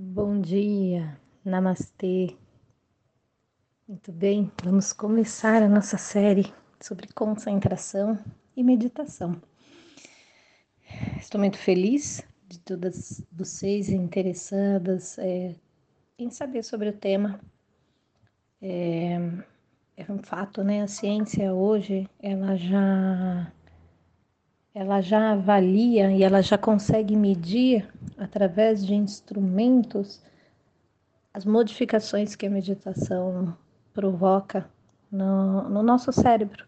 Bom dia, namastê. Muito bem, vamos começar a nossa série sobre concentração e meditação. Estou muito feliz de todas vocês interessadas é, em saber sobre o tema. É, é um fato, né? A ciência hoje ela já ela já avalia e ela já consegue medir através de instrumentos as modificações que a meditação provoca no, no nosso cérebro.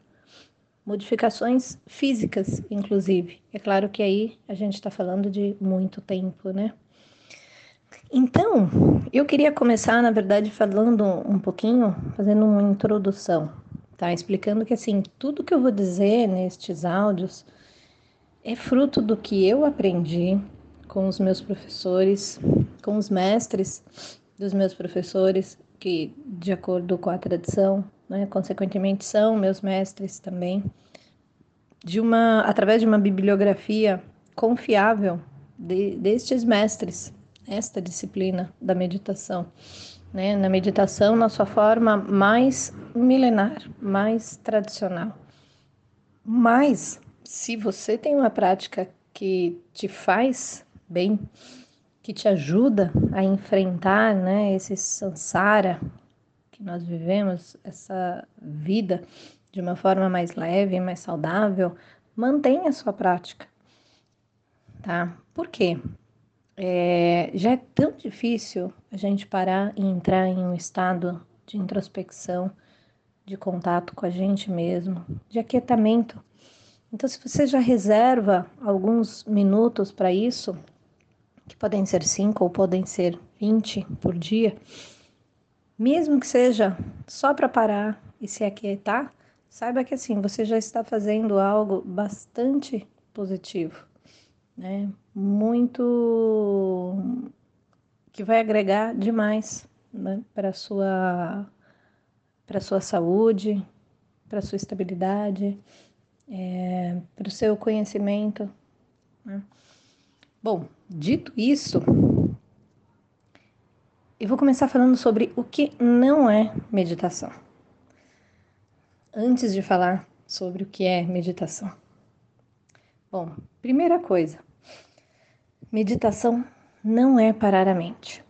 Modificações físicas, inclusive. É claro que aí a gente está falando de muito tempo, né? Então, eu queria começar, na verdade, falando um pouquinho, fazendo uma introdução, tá? Explicando que, assim, tudo que eu vou dizer nestes áudios é fruto do que eu aprendi com os meus professores, com os mestres dos meus professores, que, de acordo com a tradição, né, consequentemente são meus mestres também, de uma, através de uma bibliografia confiável de, destes mestres, esta disciplina da meditação. Né, na meditação, na sua forma mais milenar, mais tradicional. Mas se você tem uma prática que te faz bem, que te ajuda a enfrentar né, esse samsara que nós vivemos, essa vida de uma forma mais leve, mais saudável, mantenha a sua prática, tá? Por quê? É, já é tão difícil a gente parar e entrar em um estado de introspecção, de contato com a gente mesmo, de aquietamento então, se você já reserva alguns minutos para isso, que podem ser 5 ou podem ser 20 por dia, mesmo que seja só para parar e se aquietar, saiba que assim você já está fazendo algo bastante positivo, né? Muito que vai agregar demais né? para sua para sua saúde, para sua estabilidade é, para o seu conhecimento. Né? Bom, dito isso, eu vou começar falando sobre o que não é meditação. Antes de falar sobre o que é meditação. Bom, primeira coisa, meditação não é parar a mente.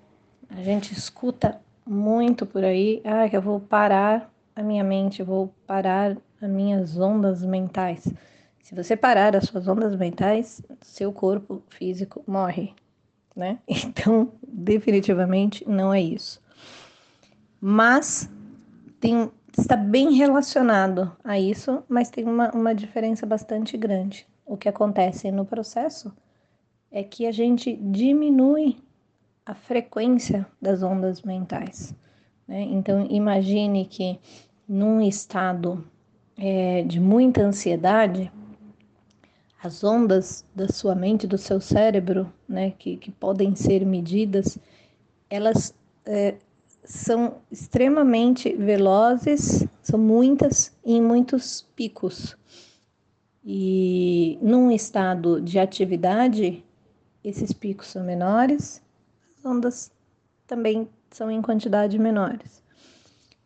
A gente escuta muito por aí, ah, que eu vou parar a minha mente, vou parar as minhas ondas mentais. Se você parar as suas ondas mentais, seu corpo físico morre, né? Então, definitivamente não é isso. Mas tem, está bem relacionado a isso, mas tem uma, uma diferença bastante grande. O que acontece no processo é que a gente diminui a frequência das ondas mentais. Né? Então, imagine que num estado é, de muita ansiedade, as ondas da sua mente, do seu cérebro, né, que, que podem ser medidas, elas é, são extremamente velozes, são muitas em muitos picos. E num estado de atividade, esses picos são menores, as ondas também são em quantidade menores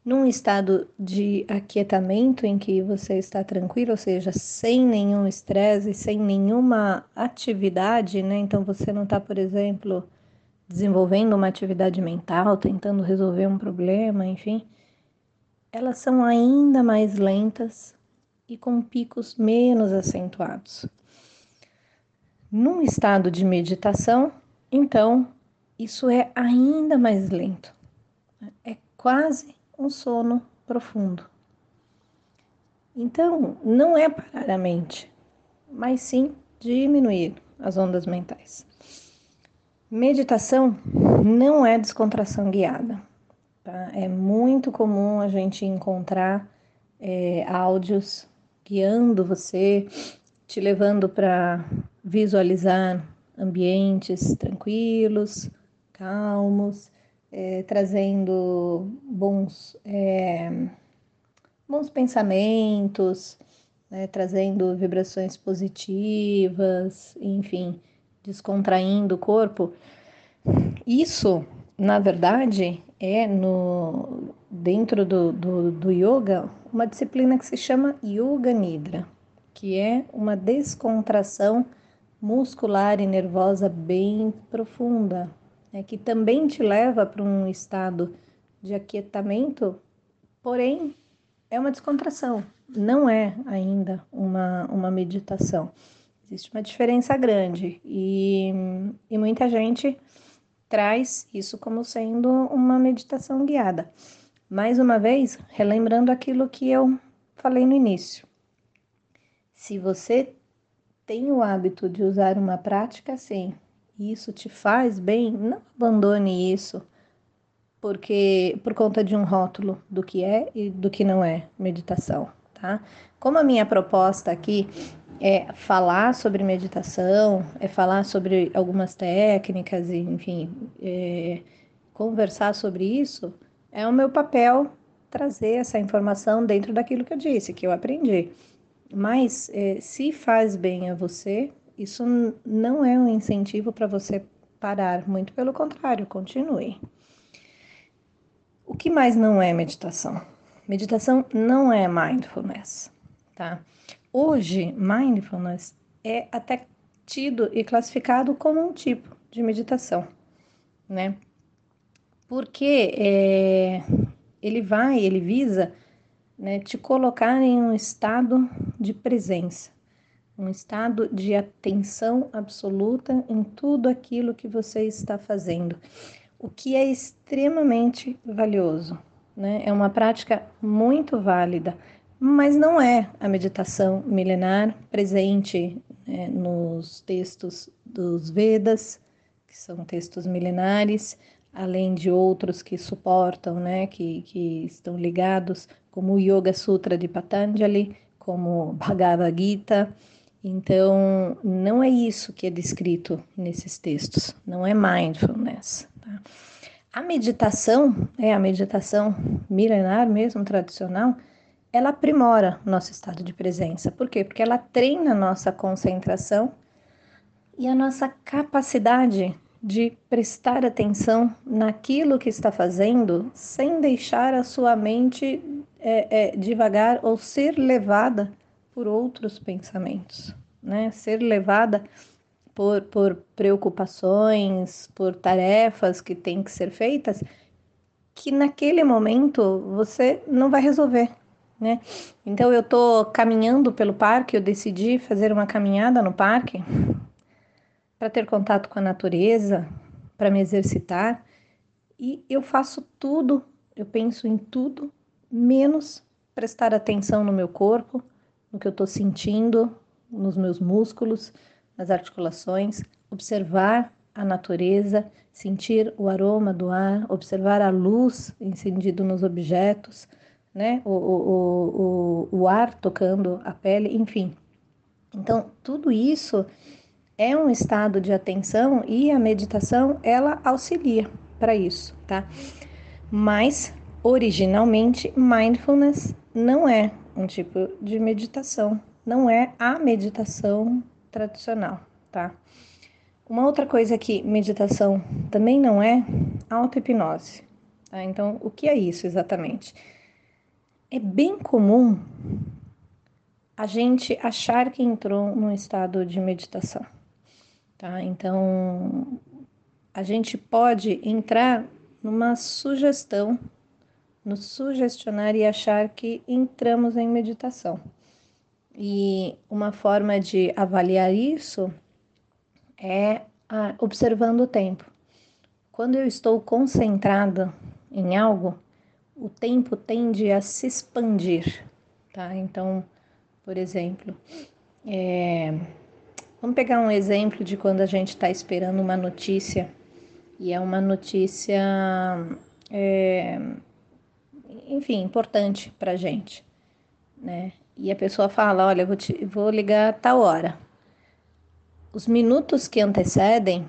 num estado de aquietamento em que você está tranquilo, ou seja, sem nenhum estresse, sem nenhuma atividade, né? Então você não está, por exemplo, desenvolvendo uma atividade mental, tentando resolver um problema, enfim. Elas são ainda mais lentas e com picos menos acentuados. Num estado de meditação, então, isso é ainda mais lento. É quase um sono profundo. Então, não é parar a mente, mas sim diminuir as ondas mentais. Meditação não é descontração guiada. Tá? É muito comum a gente encontrar é, áudios guiando você, te levando para visualizar ambientes tranquilos, calmos, é, trazendo bons, é, bons pensamentos, né, trazendo vibrações positivas, enfim, descontraindo o corpo. Isso, na verdade, é no dentro do, do, do yoga uma disciplina que se chama Yoga Nidra, que é uma descontração muscular e nervosa bem profunda, né, que também te leva para um estado de aquietamento, porém é uma descontração, não é ainda uma, uma meditação. Existe uma diferença grande e, e muita gente traz isso como sendo uma meditação guiada. Mais uma vez, relembrando aquilo que eu falei no início. Se você tem o hábito de usar uma prática assim, e isso te faz bem, não abandone isso porque por conta de um rótulo do que é e do que não é meditação, tá? Como a minha proposta aqui é falar sobre meditação, é falar sobre algumas técnicas, e, enfim, é, conversar sobre isso, é o meu papel trazer essa informação dentro daquilo que eu disse, que eu aprendi. Mas é, se faz bem a você, isso não é um incentivo para você parar, muito pelo contrário, continue. O que mais não é meditação? Meditação não é mindfulness, tá? Hoje, mindfulness é até tido e classificado como um tipo de meditação, né? Porque é, ele vai, ele visa né, te colocar em um estado de presença, um estado de atenção absoluta em tudo aquilo que você está fazendo o que é extremamente valioso. Né? É uma prática muito válida, mas não é a meditação milenar presente né, nos textos dos Vedas, que são textos milenares, além de outros que suportam, né, que, que estão ligados, como o Yoga Sutra de Patanjali, como Bhagavad Gita. Então, não é isso que é descrito nesses textos, não é mindfulness. Tá? A meditação, é a meditação milenar mesmo, tradicional, ela aprimora nosso estado de presença. Por quê? Porque ela treina a nossa concentração e a nossa capacidade de prestar atenção naquilo que está fazendo sem deixar a sua mente é, é, devagar ou ser levada por outros pensamentos, né? Ser levada por, por preocupações, por tarefas que têm que ser feitas, que naquele momento você não vai resolver, né? Então eu tô caminhando pelo parque, eu decidi fazer uma caminhada no parque para ter contato com a natureza, para me exercitar, e eu faço tudo, eu penso em tudo, menos prestar atenção no meu corpo, no que eu estou sentindo, nos meus músculos, nas articulações, observar a natureza, sentir o aroma do ar, observar a luz incendida nos objetos, né? O, o, o, o ar tocando a pele, enfim. Então, tudo isso é um estado de atenção e a meditação ela auxilia para isso, tá? Mas originalmente mindfulness não é um tipo de meditação, não é a meditação tradicional, tá? Uma outra coisa que meditação também não é auto-hipnose. Tá? Então, o que é isso exatamente? É bem comum a gente achar que entrou num estado de meditação, tá? Então, a gente pode entrar numa sugestão, nos sugestionar e achar que entramos em meditação. E uma forma de avaliar isso é ah, observando o tempo. Quando eu estou concentrada em algo, o tempo tende a se expandir, tá? Então, por exemplo, é... vamos pegar um exemplo de quando a gente está esperando uma notícia e é uma notícia, é... enfim, importante para gente, né? e a pessoa fala: Olha, vou, te, vou ligar a tal hora. Os minutos que antecedem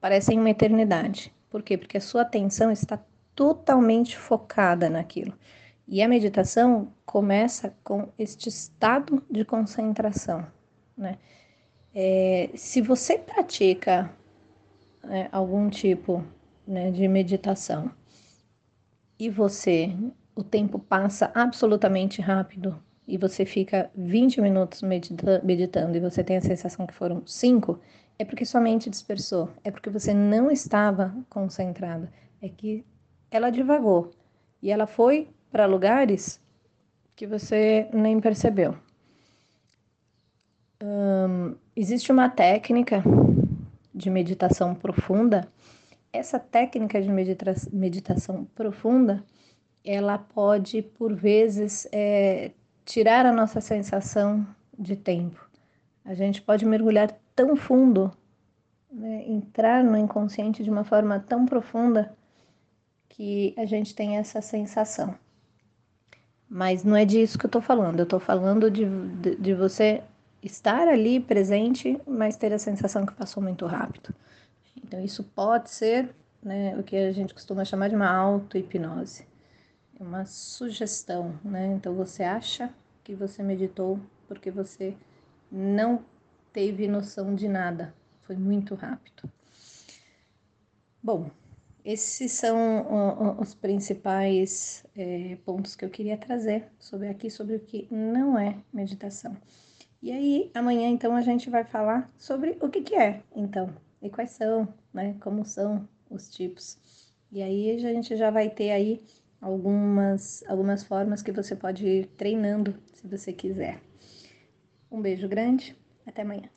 parecem uma eternidade. Por quê? Porque a sua atenção está totalmente focada naquilo. E a meditação começa com este estado de concentração. Né? É, se você pratica é, algum tipo né, de meditação e você, o tempo passa absolutamente rápido e você fica 20 minutos medita meditando e você tem a sensação que foram 5, é porque sua mente dispersou, é porque você não estava concentrado, é que ela divagou e ela foi para lugares que você nem percebeu. Existe uma técnica de meditação profunda. Essa técnica de medita meditação profunda, ela pode por vezes é, tirar a nossa sensação de tempo. A gente pode mergulhar tão fundo, né, entrar no inconsciente de uma forma tão profunda que a gente tem essa sensação. Mas não é disso que eu estou falando. Eu estou falando de, de, de, você estar ali presente, mas ter a sensação que passou muito rápido. Então, isso pode ser né, o que a gente costuma chamar de uma auto-hipnose. É uma sugestão, né? Então, você acha que você meditou porque você não teve noção de nada. Foi muito rápido. Bom, esses são os principais é, pontos que eu queria trazer sobre aqui, sobre o que não é meditação. E aí, amanhã, então, a gente vai falar sobre o que, que é, então, e quais são, né, como são os tipos. E aí, a gente já vai ter aí algumas, algumas formas que você pode ir treinando, se você quiser. Um beijo grande, até amanhã.